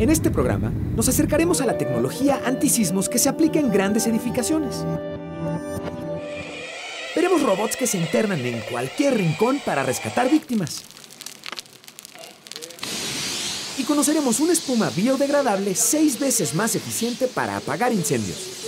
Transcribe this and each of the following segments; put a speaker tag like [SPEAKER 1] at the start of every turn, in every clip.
[SPEAKER 1] En este programa nos acercaremos a la tecnología antisismos que se aplica en grandes edificaciones. Veremos robots que se internan en cualquier rincón para rescatar víctimas. Y conoceremos una espuma biodegradable seis veces más eficiente para apagar incendios.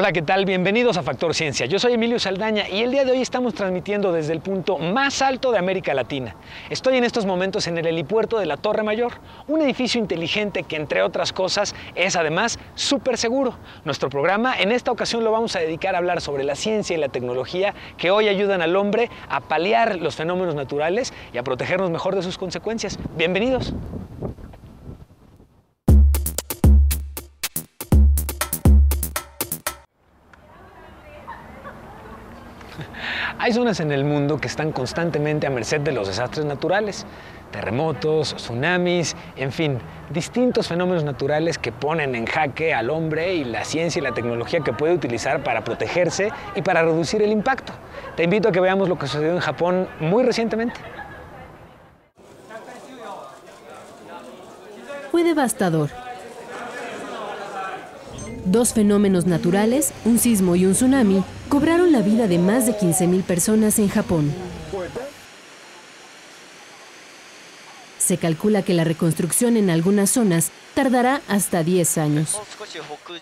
[SPEAKER 2] Hola, ¿qué tal? Bienvenidos a Factor Ciencia. Yo soy Emilio Saldaña y el día de hoy estamos transmitiendo desde el punto más alto de América Latina. Estoy en estos momentos en el helipuerto de la Torre Mayor, un edificio inteligente que entre otras cosas es además súper seguro. Nuestro programa en esta ocasión lo vamos a dedicar a hablar sobre la ciencia y la tecnología que hoy ayudan al hombre a paliar los fenómenos naturales y a protegernos mejor de sus consecuencias. Bienvenidos. Hay zonas en el mundo que están constantemente a merced de los desastres naturales, terremotos, tsunamis, en fin, distintos fenómenos naturales que ponen en jaque al hombre y la ciencia y la tecnología que puede utilizar para protegerse y para reducir el impacto. Te invito a que veamos lo que sucedió en Japón muy recientemente.
[SPEAKER 3] Fue devastador. Dos fenómenos naturales, un sismo y un tsunami, cobraron la vida de más de 15.000 personas en Japón. Se calcula que la reconstrucción en algunas zonas tardará hasta 10 años.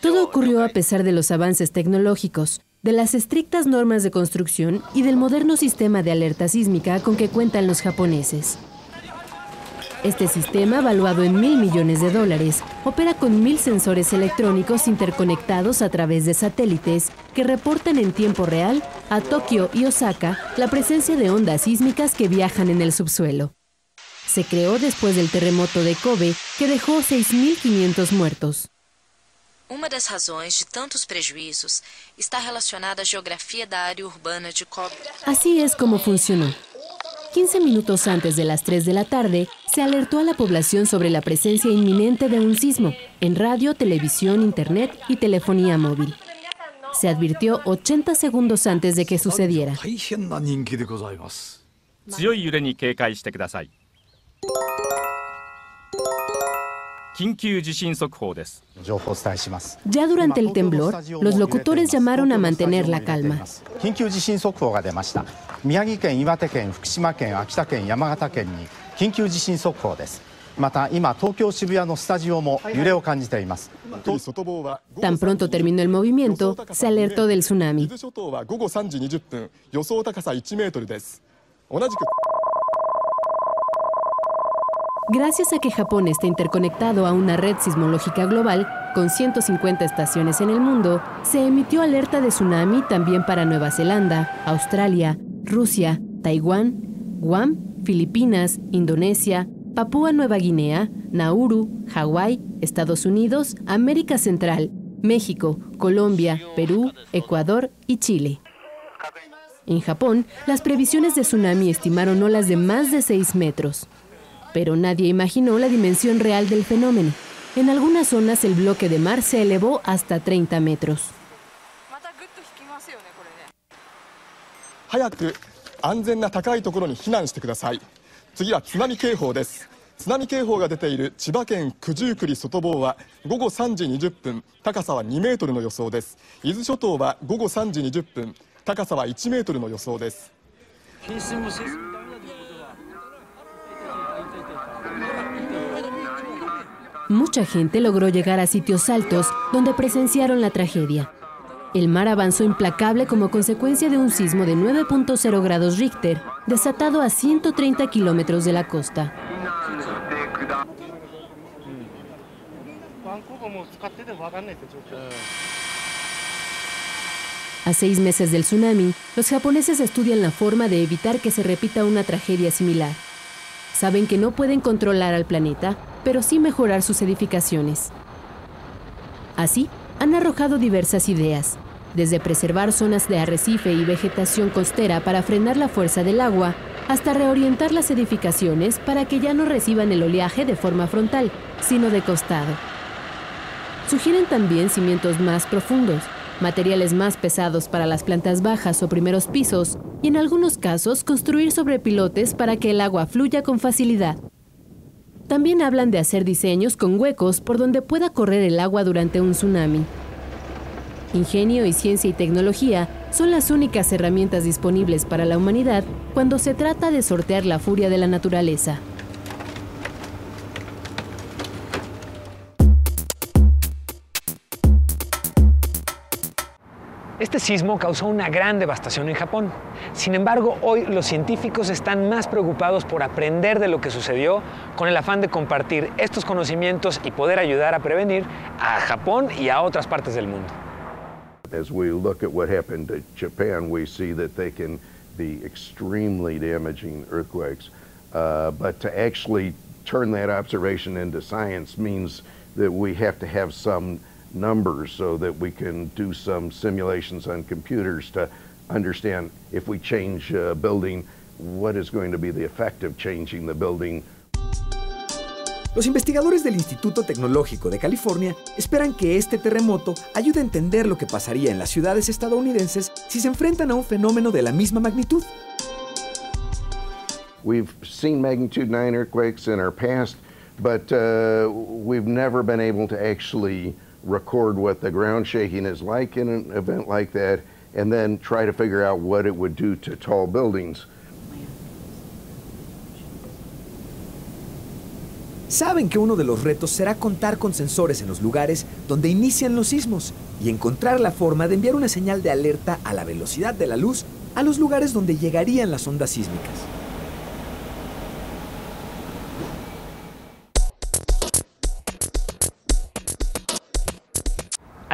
[SPEAKER 3] Todo ocurrió a pesar de los avances tecnológicos, de las estrictas normas de construcción y del moderno sistema de alerta sísmica con que cuentan los japoneses. Este sistema, valuado en mil millones de dólares, opera con mil sensores electrónicos interconectados a través de satélites que reportan en tiempo real a Tokio y Osaka la presencia de ondas sísmicas que viajan en el subsuelo. Se creó después del terremoto de Kobe, que dejó 6.500 muertos.
[SPEAKER 4] Uma das razões de tantos prejuízos está relacionada à geografia da área urbana de Kobe.
[SPEAKER 3] Así es como funcionó. 15 minutos antes de las 3 de la tarde, se alertó a la población sobre la presencia inminente de un sismo en radio, televisión, internet y telefonía móvil. Se advirtió 80 segundos antes de que sucediera.
[SPEAKER 5] 緊急地震速報です
[SPEAKER 3] Ya durante el temblor, los locutores llamaron a mantener la calma.
[SPEAKER 6] 緊急地震速報が出ました宮城県岩手県福島県秋田県山形県に緊急地震速報ですまた今東京渋谷のスタジオも揺れを感じています
[SPEAKER 3] Tan pronto terminó el movimiento, se alertó del tsunami.
[SPEAKER 7] 伊豆諸島は午後3時20分予想高さ1メートルです同じく
[SPEAKER 3] Gracias a que Japón está interconectado a una red sismológica global con 150 estaciones en el mundo, se emitió alerta de tsunami también para Nueva Zelanda, Australia, Rusia, Taiwán, Guam, Filipinas, Indonesia, Papúa Nueva Guinea, Nauru, Hawái, Estados Unidos, América Central, México, Colombia, Perú, Ecuador y Chile. En Japón, las previsiones de tsunami estimaron olas de más de 6 metros. Pero nadie imaginó la dimensión real del fenómeno. En algunas zonas el bloque de mar se elevó hasta 30 metros.
[SPEAKER 7] 早く安全な高いところに避難してください次は津波警報です津波警報が出ている千葉県九十九里外房は午後3時20分高さは2メートルの予想です伊豆諸島は午後3時20分高さは1メートルの予想です
[SPEAKER 3] Mucha gente logró llegar a sitios altos donde presenciaron la tragedia. El mar avanzó implacable como consecuencia de un sismo de 9.0 grados Richter, desatado a 130 kilómetros de la costa. A seis meses del tsunami, los japoneses estudian la forma de evitar que se repita una tragedia similar. Saben que no pueden controlar al planeta, pero sí mejorar sus edificaciones. Así, han arrojado diversas ideas, desde preservar zonas de arrecife y vegetación costera para frenar la fuerza del agua, hasta reorientar las edificaciones para que ya no reciban el oleaje de forma frontal, sino de costado. Sugieren también cimientos más profundos, materiales más pesados para las plantas bajas o primeros pisos y en algunos casos construir sobre pilotes para que el agua fluya con facilidad. También hablan de hacer diseños con huecos por donde pueda correr el agua durante un tsunami. Ingenio y ciencia y tecnología son las únicas herramientas disponibles para la humanidad cuando se trata de sortear la furia de la naturaleza.
[SPEAKER 2] Este sismo causó una gran devastación en Japón. Sin embargo, hoy los científicos están más preocupados por aprender de lo que sucedió con el afán de compartir estos conocimientos y poder ayudar a prevenir a Japón y a otras partes del mundo.
[SPEAKER 8] As we look at what happened to Japan, we see that they can be extremely damaging earthquakes. Uh, but to actually turn that observation into science means that we have to have some numbers so that we can do some simulations on computers to understand if we change a building, what is going to be the effect of changing the building.
[SPEAKER 1] Los investigadores del Instituto Tecnológico de California esperan que este terremoto ayude a entender lo que pasaría en las ciudades estadounidenses si se enfrentan a un fenómeno de la misma magnitud.
[SPEAKER 8] We've seen magnitude 9 earthquakes in our past, but uh, we've never been able to actually record what the ground shaking is like in an event like that, and then try to figure out what it would do to tall buildings.
[SPEAKER 1] Saben que uno de los retos será contar con sensores en los lugares donde inician los sismos y encontrar la forma de enviar una señal de alerta a la velocidad de la luz a los lugares donde llegarían las ondas sísmicas.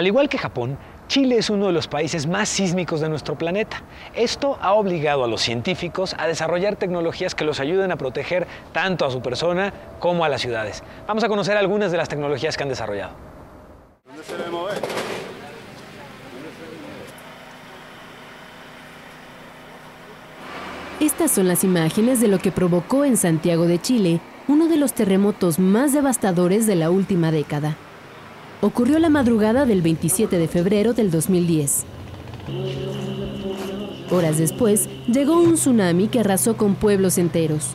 [SPEAKER 2] Al igual que Japón, Chile es uno de los países más sísmicos de nuestro planeta. Esto ha obligado a los científicos a desarrollar tecnologías que los ayuden a proteger tanto a su persona como a las ciudades. Vamos a conocer algunas de las tecnologías que han desarrollado.
[SPEAKER 3] Estas son las imágenes de lo que provocó en Santiago de Chile uno de los terremotos más devastadores de la última década ocurrió la madrugada del 27 de febrero del 2010. Horas después, llegó un tsunami que arrasó con pueblos enteros.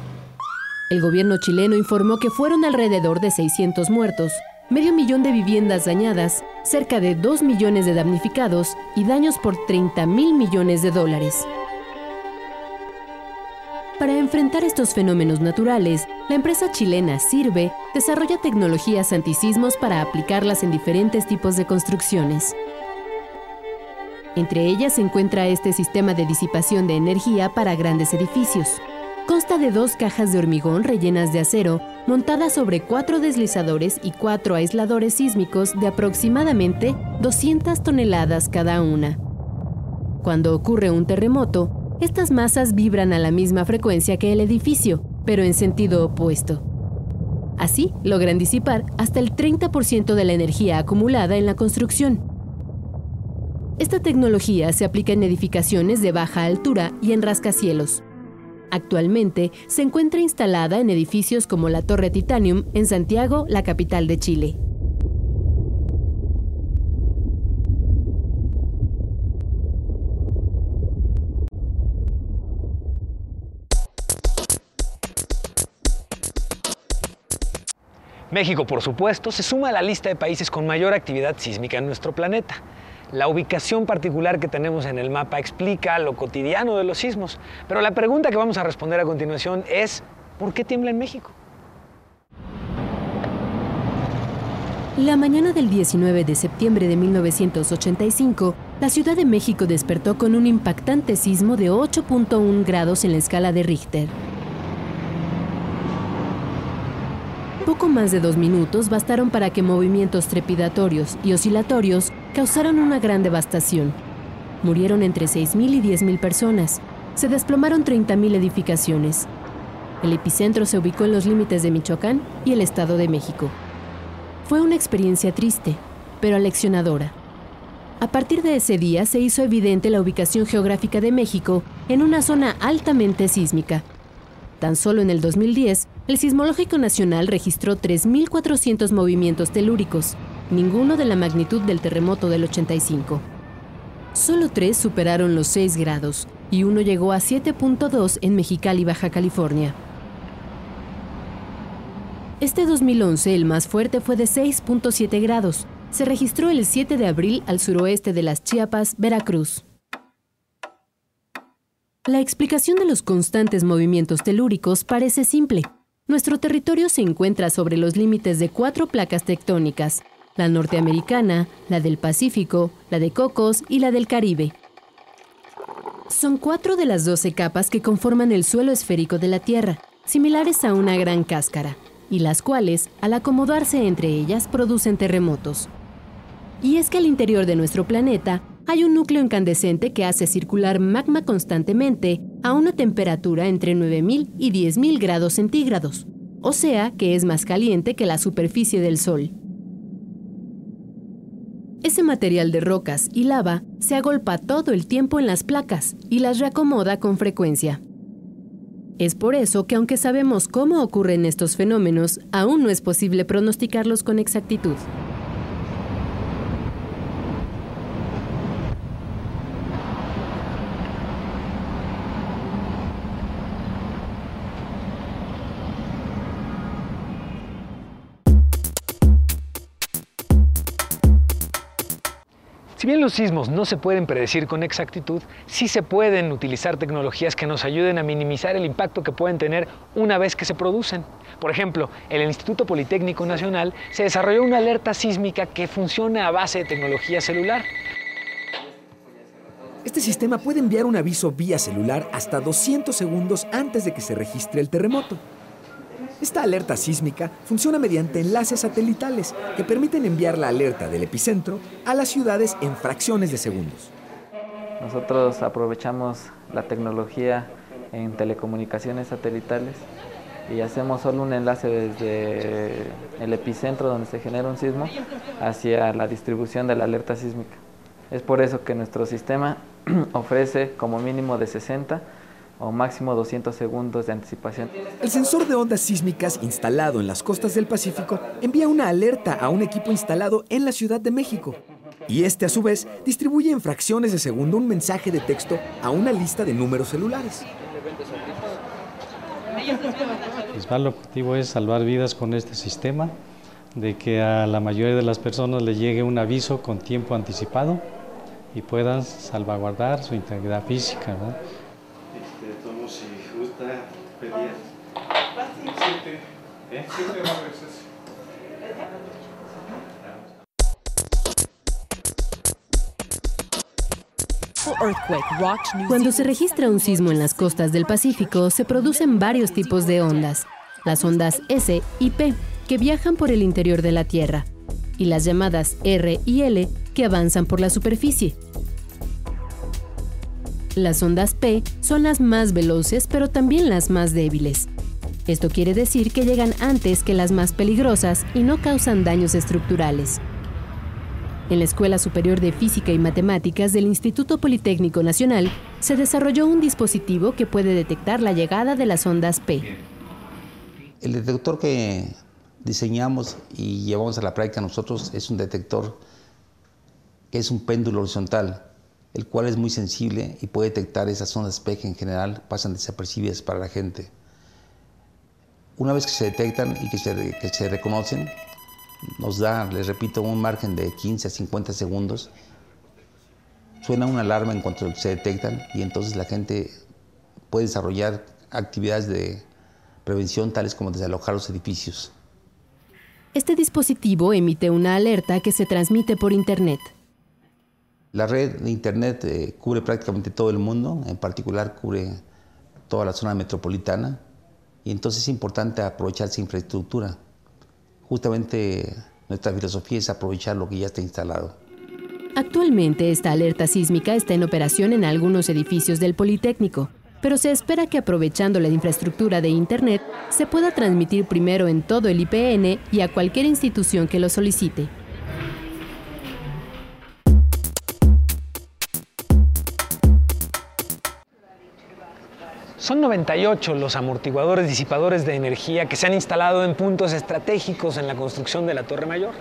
[SPEAKER 3] El gobierno chileno informó que fueron alrededor de 600 muertos, medio millón de viviendas dañadas, cerca de 2 millones de damnificados y daños por 30 mil millones de dólares. Para enfrentar estos fenómenos naturales, la empresa chilena Sirve desarrolla tecnologías antisismos para aplicarlas en diferentes tipos de construcciones. Entre ellas se encuentra este sistema de disipación de energía para grandes edificios. Consta de dos cajas de hormigón rellenas de acero, montadas sobre cuatro deslizadores y cuatro aisladores sísmicos de aproximadamente 200 toneladas cada una. Cuando ocurre un terremoto, estas masas vibran a la misma frecuencia que el edificio, pero en sentido opuesto. Así, logran disipar hasta el 30% de la energía acumulada en la construcción. Esta tecnología se aplica en edificaciones de baja altura y en rascacielos. Actualmente se encuentra instalada en edificios como la Torre Titanium en Santiago, la capital de Chile.
[SPEAKER 2] México, por supuesto, se suma a la lista de países con mayor actividad sísmica en nuestro planeta. La ubicación particular que tenemos en el mapa explica lo cotidiano de los sismos, pero la pregunta que vamos a responder a continuación es, ¿por qué tiembla en México?
[SPEAKER 3] La mañana del 19 de septiembre de 1985, la Ciudad de México despertó con un impactante sismo de 8.1 grados en la escala de Richter. Poco más de dos minutos bastaron para que movimientos trepidatorios y oscilatorios causaran una gran devastación. Murieron entre 6.000 y 10.000 personas. Se desplomaron 30.000 edificaciones. El epicentro se ubicó en los límites de Michoacán y el Estado de México. Fue una experiencia triste, pero aleccionadora. A partir de ese día se hizo evidente la ubicación geográfica de México en una zona altamente sísmica. Tan solo en el 2010, el Sismológico Nacional registró 3.400 movimientos telúricos, ninguno de la magnitud del terremoto del 85. Solo tres superaron los 6 grados y uno llegó a 7.2 en Mexicali, Baja California. Este 2011 el más fuerte fue de 6.7 grados. Se registró el 7 de abril al suroeste de las Chiapas, Veracruz. La explicación de los constantes movimientos telúricos parece simple. Nuestro territorio se encuentra sobre los límites de cuatro placas tectónicas, la norteamericana, la del Pacífico, la de Cocos y la del Caribe. Son cuatro de las doce capas que conforman el suelo esférico de la Tierra, similares a una gran cáscara, y las cuales, al acomodarse entre ellas, producen terremotos. Y es que al interior de nuestro planeta hay un núcleo incandescente que hace circular magma constantemente a una temperatura entre 9000 y 10000 grados centígrados, o sea que es más caliente que la superficie del Sol. Ese material de rocas y lava se agolpa todo el tiempo en las placas y las reacomoda con frecuencia. Es por eso que aunque sabemos cómo ocurren estos fenómenos, aún no es posible pronosticarlos con exactitud.
[SPEAKER 2] Si bien los sismos no se pueden predecir con exactitud, sí se pueden utilizar tecnologías que nos ayuden a minimizar el impacto que pueden tener una vez que se producen. Por ejemplo, en el Instituto Politécnico Nacional se desarrolló una alerta sísmica que funciona a base de tecnología celular.
[SPEAKER 1] Este sistema puede enviar un aviso vía celular hasta 200 segundos antes de que se registre el terremoto. Esta alerta sísmica funciona mediante enlaces satelitales que permiten enviar la alerta del epicentro a las ciudades en fracciones de segundos.
[SPEAKER 9] Nosotros aprovechamos la tecnología en telecomunicaciones satelitales y hacemos solo un enlace desde el epicentro donde se genera un sismo hacia la distribución de la alerta sísmica. Es por eso que nuestro sistema ofrece como mínimo de 60 o máximo 200 segundos de anticipación.
[SPEAKER 1] El sensor de ondas sísmicas instalado en las costas del Pacífico envía una alerta a un equipo instalado en la Ciudad de México. Y este a su vez distribuye en fracciones de segundo un mensaje de texto a una lista de números celulares.
[SPEAKER 10] El principal objetivo es salvar vidas con este sistema, de que a la mayoría de las personas le llegue un aviso con tiempo anticipado y puedan salvaguardar su integridad física. ¿no?
[SPEAKER 3] Cuando se registra un sismo en las costas del Pacífico, se producen varios tipos de ondas. Las ondas S y P, que viajan por el interior de la Tierra, y las llamadas R y L, que avanzan por la superficie. Las ondas P son las más veloces, pero también las más débiles. Esto quiere decir que llegan antes que las más peligrosas y no causan daños estructurales. En la Escuela Superior de Física y Matemáticas del Instituto Politécnico Nacional se desarrolló un dispositivo que puede detectar la llegada de las ondas P.
[SPEAKER 11] El detector que diseñamos y llevamos a la práctica nosotros es un detector que es un péndulo horizontal, el cual es muy sensible y puede detectar esas ondas P que en general pasan desapercibidas para la gente. Una vez que se detectan y que se, que se reconocen, nos da, les repito, un margen de 15 a 50 segundos. Suena una alarma en cuanto se detectan y entonces la gente puede desarrollar actividades de prevención tales como desalojar los edificios.
[SPEAKER 3] Este dispositivo emite una alerta que se transmite por Internet.
[SPEAKER 11] La red de Internet eh, cubre prácticamente todo el mundo, en particular cubre toda la zona metropolitana y entonces es importante aprovechar esa infraestructura justamente nuestra filosofía es aprovechar lo que ya está instalado.
[SPEAKER 3] Actualmente esta alerta sísmica está en operación en algunos edificios del Politécnico, pero se espera que aprovechando la infraestructura de Internet se pueda transmitir primero en todo el IPN y a cualquier institución que lo solicite.
[SPEAKER 2] Son 98 los amortiguadores disipadores de energía que se han instalado en puntos estratégicos en la construcción de la Torre Mayor.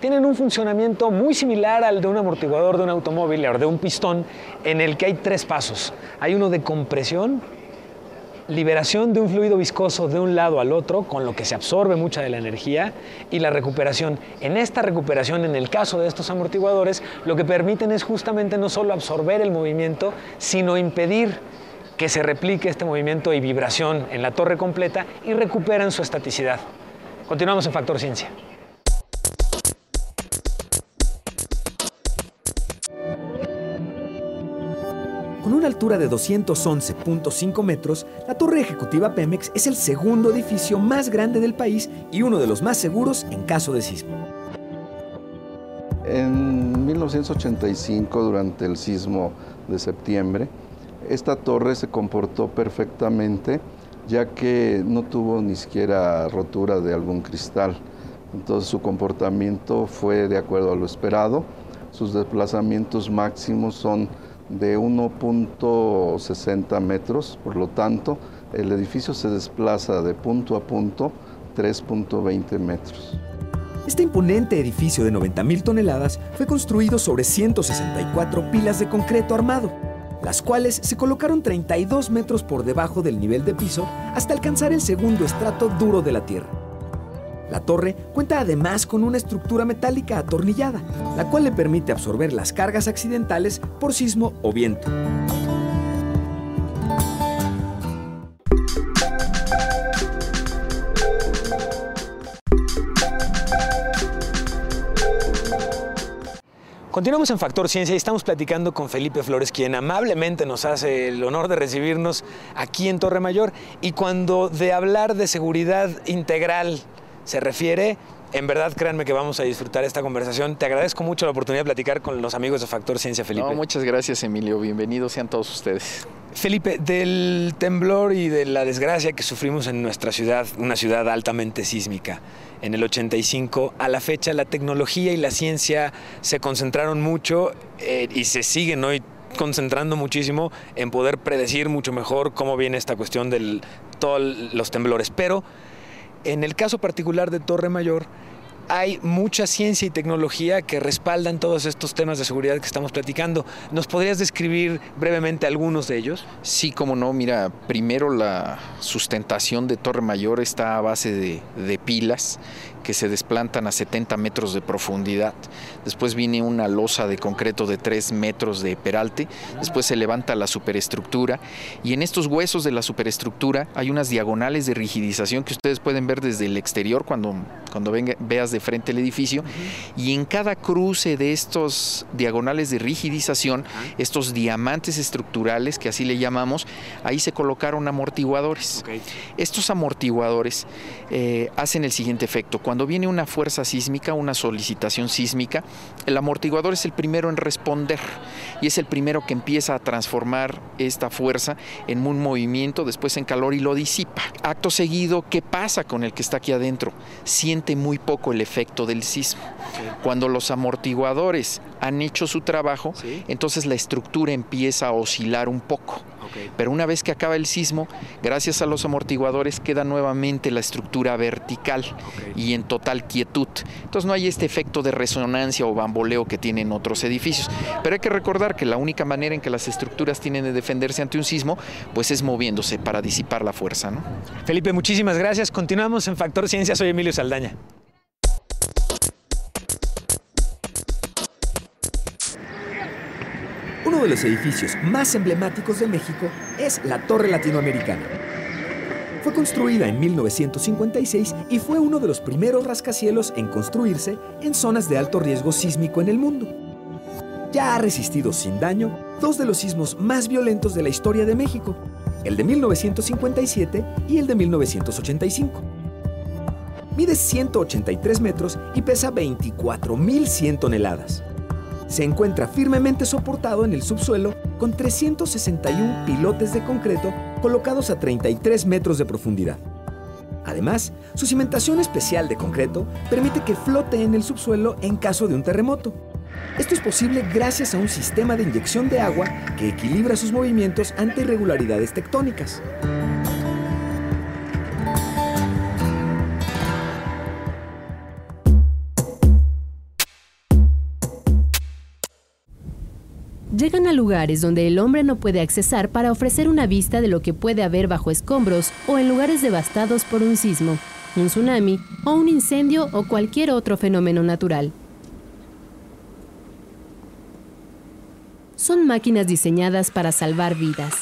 [SPEAKER 2] Tienen un funcionamiento muy similar al de un amortiguador de un automóvil o de un pistón en el que hay tres pasos. Hay uno de compresión, liberación de un fluido viscoso de un lado al otro, con lo que se absorbe mucha de la energía, y la recuperación. En esta recuperación, en el caso de estos amortiguadores, lo que permiten es justamente no solo absorber el movimiento, sino impedir que se replique este movimiento y vibración en la torre completa y recuperan su estaticidad. Continuamos en Factor Ciencia.
[SPEAKER 1] Con una altura de 211.5 metros, la Torre Ejecutiva Pemex es el segundo edificio más grande del país y uno de los más seguros en caso de sismo.
[SPEAKER 12] En 1985, durante el sismo de septiembre, esta torre se comportó perfectamente ya que no tuvo ni siquiera rotura de algún cristal. Entonces su comportamiento fue de acuerdo a lo esperado. Sus desplazamientos máximos son de 1.60 metros, por lo tanto, el edificio se desplaza de punto a punto 3.20 metros.
[SPEAKER 1] Este imponente edificio de 90.000 toneladas fue construido sobre 164 pilas de concreto armado, las cuales se colocaron 32 metros por debajo del nivel de piso hasta alcanzar el segundo estrato duro de la tierra. La torre cuenta además con una estructura metálica atornillada, la cual le permite absorber las cargas accidentales por sismo o viento.
[SPEAKER 2] Continuamos en Factor Ciencia y estamos platicando con Felipe Flores, quien amablemente nos hace el honor de recibirnos aquí en Torre Mayor. Y cuando de hablar de seguridad integral se refiere, en verdad créanme que vamos a disfrutar esta conversación. Te agradezco mucho la oportunidad de platicar con los amigos de Factor Ciencia, Felipe.
[SPEAKER 13] No, muchas gracias, Emilio. Bienvenidos sean todos ustedes.
[SPEAKER 2] Felipe, del temblor y de la desgracia que sufrimos en nuestra ciudad, una ciudad altamente sísmica, en el 85, a la fecha la tecnología y la ciencia se concentraron mucho eh, y se siguen hoy concentrando muchísimo en poder predecir mucho mejor cómo viene esta cuestión de todos los temblores. Pero en el caso particular de Torre Mayor, hay mucha ciencia y tecnología que respaldan todos estos temas de seguridad que estamos platicando. ¿Nos podrías describir brevemente algunos de ellos?
[SPEAKER 13] Sí, como no. Mira, primero la sustentación de Torre Mayor está a base de, de pilas que se desplantan a 70 metros de profundidad. Después viene una losa de concreto de 3 metros de peralte. Después se levanta la superestructura. Y en estos huesos de la superestructura hay unas diagonales de rigidización que ustedes pueden ver desde el exterior cuando, cuando veas de frente el edificio. Y en cada cruce de estos diagonales de rigidización, estos diamantes estructurales, que así le llamamos, ahí se colocaron amortiguadores. Estos amortiguadores eh, hacen el siguiente efecto. Cuando cuando viene una fuerza sísmica, una solicitación sísmica, el amortiguador es el primero en responder y es el primero que empieza a transformar esta fuerza en un movimiento, después en calor y lo disipa. Acto seguido, ¿qué pasa con el que está aquí adentro? Siente muy poco el efecto del sismo. Cuando los amortiguadores han hecho su trabajo, entonces la estructura empieza a oscilar un poco. Pero una vez que acaba el sismo, gracias a los amortiguadores queda nuevamente la estructura vertical y en total quietud. Entonces no hay este efecto de resonancia o bamboleo que tienen otros edificios. Pero hay que recordar que la única manera en que las estructuras tienen de defenderse ante un sismo, pues es moviéndose para disipar la fuerza. ¿no?
[SPEAKER 2] Felipe, muchísimas gracias. Continuamos en Factor Ciencia. Soy Emilio Saldaña.
[SPEAKER 1] Uno de los edificios más emblemáticos de México es la Torre Latinoamericana. Fue construida en 1956 y fue uno de los primeros rascacielos en construirse en zonas de alto riesgo sísmico en el mundo. Ya ha resistido sin daño dos de los sismos más violentos de la historia de México, el de 1957 y el de 1985. Mide 183 metros y pesa 24.100 toneladas se encuentra firmemente soportado en el subsuelo con 361 pilotes de concreto colocados a 33 metros de profundidad. Además, su cimentación especial de concreto permite que flote en el subsuelo en caso de un terremoto. Esto es posible gracias a un sistema de inyección de agua que equilibra sus movimientos ante irregularidades tectónicas.
[SPEAKER 3] Llegan a lugares donde el hombre no puede accesar para ofrecer una vista de lo que puede haber bajo escombros o en lugares devastados por un sismo, un tsunami o un incendio o cualquier otro fenómeno natural. Son máquinas diseñadas para salvar vidas.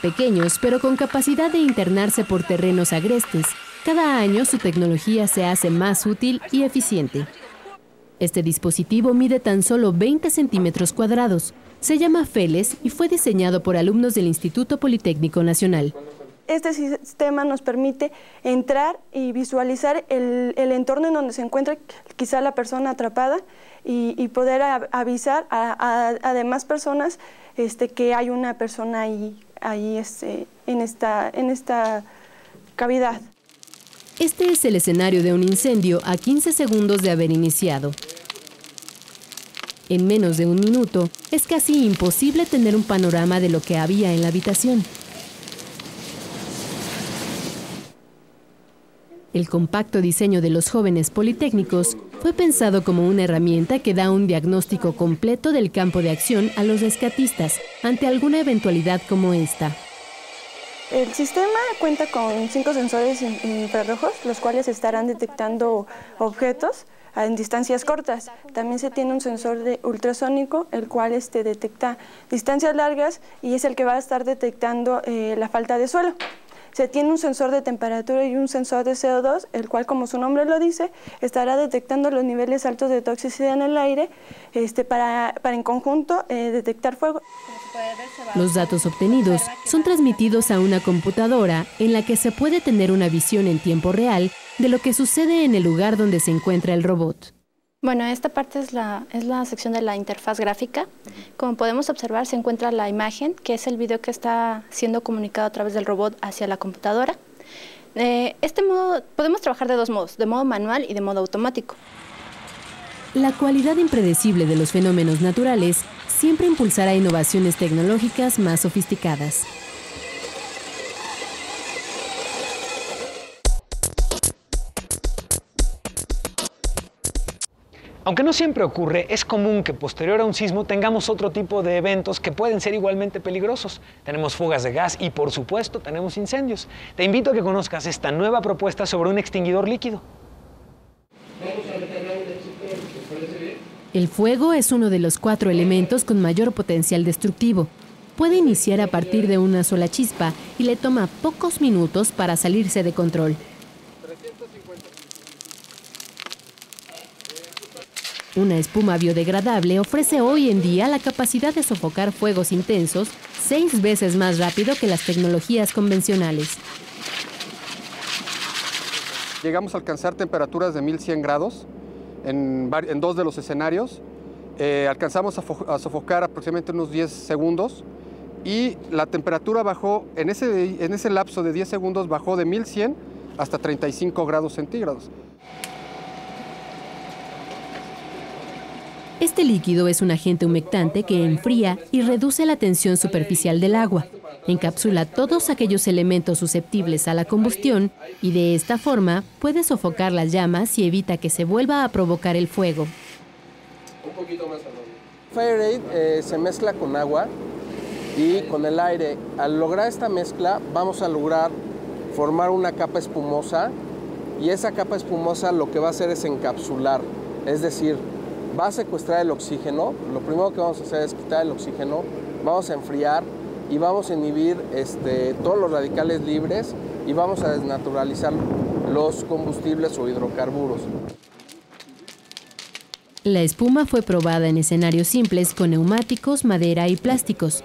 [SPEAKER 3] Pequeños, pero con capacidad de internarse por terrenos agrestes, cada año su tecnología se hace más útil y eficiente. Este dispositivo mide tan solo 20 centímetros cuadrados. Se llama FELES y fue diseñado por alumnos del Instituto Politécnico Nacional.
[SPEAKER 14] Este sistema nos permite entrar y visualizar el, entorno en donde se encuentra quizá la persona atrapada y, poder avisar a, demás personas este, que hay una persona ahí, ahí este, en, esta, en esta cavidad.
[SPEAKER 3] Este es el escenario de un incendio a 15 segundos de haber iniciado. En menos de un minuto, es casi imposible tener un panorama de lo que había en la habitación. El compacto diseño de los jóvenes politécnicos fue pensado como una herramienta que da un diagnóstico completo del campo de acción a los rescatistas ante alguna eventualidad como esta.
[SPEAKER 14] El sistema cuenta con cinco sensores infrarrojos, los cuales estarán detectando objetos en distancias cortas. También se tiene un sensor de ultrasónico, el cual este, detecta distancias largas y es el que va a estar detectando eh, la falta de suelo. Se tiene un sensor de temperatura y un sensor de CO2, el cual, como su nombre lo dice, estará detectando los niveles altos de toxicidad en el aire este, para, en conjunto eh, detectar fuego.
[SPEAKER 3] Los datos obtenidos son transmitidos a una computadora en la que se puede tener una visión en tiempo real de lo que sucede en el lugar donde se encuentra el robot.
[SPEAKER 15] Bueno, esta parte es la, es la sección de la interfaz gráfica. Como podemos observar, se encuentra la imagen, que es el video que está siendo comunicado a través del robot hacia la computadora. Eh, este modo, podemos trabajar de dos modos, de modo manual y de modo automático.
[SPEAKER 3] La cualidad impredecible de los fenómenos naturales siempre impulsará innovaciones tecnológicas más sofisticadas.
[SPEAKER 2] Aunque no siempre ocurre, es común que posterior a un sismo tengamos otro tipo de eventos que pueden ser igualmente peligrosos. Tenemos fugas de gas y por supuesto tenemos incendios. Te invito a que conozcas esta nueva propuesta sobre un extinguidor líquido.
[SPEAKER 3] El fuego es uno de los cuatro elementos con mayor potencial destructivo. Puede iniciar a partir de una sola chispa y le toma pocos minutos para salirse de control. Una espuma biodegradable ofrece hoy en día la capacidad de sofocar fuegos intensos seis veces más rápido que las tecnologías convencionales.
[SPEAKER 16] Llegamos a alcanzar temperaturas de 1100 grados en, dos de los escenarios. Eh, alcanzamos a, sofocar aproximadamente unos 10 segundos y la temperatura bajó, en ese, en ese lapso de 10 segundos bajó de 1100 hasta 35 grados centígrados.
[SPEAKER 3] Este líquido es un agente humectante que enfría y reduce la tensión superficial del agua, encapsula todos aquellos elementos susceptibles a la combustión y de esta forma puede sofocar las llamas y evita que se vuelva a provocar el fuego.
[SPEAKER 16] Fire eh, se mezcla con agua y con el aire. Al lograr esta mezcla vamos a lograr formar una capa espumosa y esa capa espumosa lo que va a hacer es encapsular, es decir, va a secuestrar el oxígeno. Lo primero que vamos a hacer es quitar el oxígeno, vamos a enfriar y vamos a inhibir este, todos los radicales libres y vamos a desnaturalizar los combustibles o hidrocarburos.
[SPEAKER 3] La espuma fue probada en escenarios simples con neumáticos, madera y plásticos.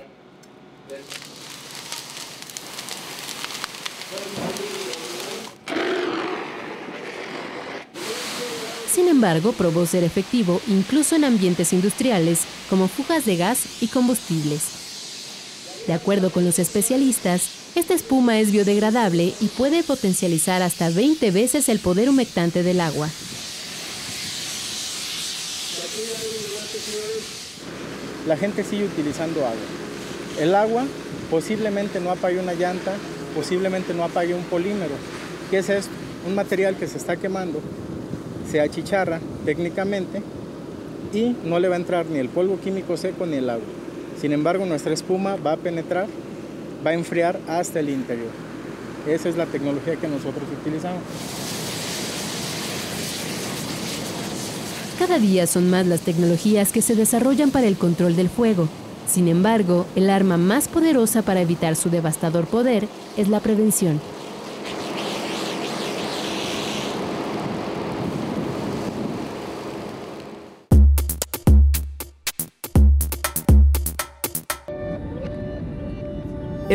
[SPEAKER 3] embargo, probó ser efectivo incluso en ambientes industriales como fugas de gas y combustibles. De acuerdo con los especialistas, esta espuma es biodegradable y puede potencializar hasta 20 veces el poder humectante del agua.
[SPEAKER 17] la gente sigue utilizando agua. El agua posiblemente no apague una llanta, posiblemente no apague un polímero. ¿Qué es esto? Un material que se está quemando, se achicharra técnicamente y no le va a entrar ni el polvo químico seco ni el agua. Sin embargo, nuestra espuma va a penetrar, va a enfriar hasta el interior. Esa es la tecnología que nosotros utilizamos.
[SPEAKER 3] Cada día son más las tecnologías que se desarrollan para el control del fuego. Sin embargo, el arma más poderosa para evitar su devastador poder es la prevención.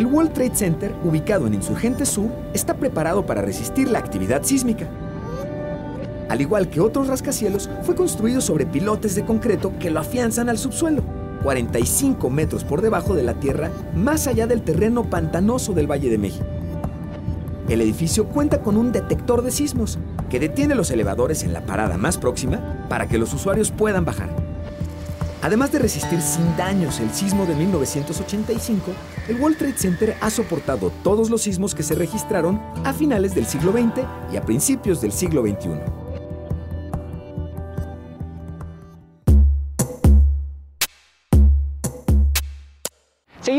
[SPEAKER 1] El World Trade Center, ubicado en Insurgente Sur, está preparado para resistir la actividad sísmica. Al igual que otros rascacielos, fue construido sobre pilotes de concreto que lo afianzan al subsuelo, 45 metros por debajo de la tierra, más allá del terreno pantanoso del Valle de México. El edificio cuenta con un detector de sismos que detiene los elevadores en la parada más próxima para que los usuarios puedan bajar. Además de resistir sin daños el sismo de 1985, el World Trade Center ha soportado todos los sismos que se registraron a finales del siglo XX y a principios del siglo XXI.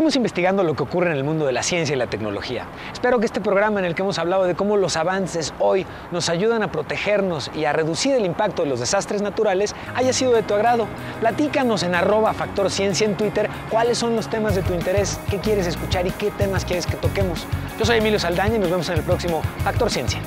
[SPEAKER 2] Seguimos investigando lo que ocurre en el mundo de la ciencia y la tecnología. Espero que este programa en el que hemos hablado de cómo los avances hoy nos ayudan a protegernos y a reducir el impacto de los desastres naturales haya sido de tu agrado. Platícanos en arroba Factor en Twitter cuáles son los temas de tu interés, qué quieres escuchar y qué temas quieres que toquemos. Yo soy Emilio Saldaña y nos vemos en el próximo Factor Ciencia.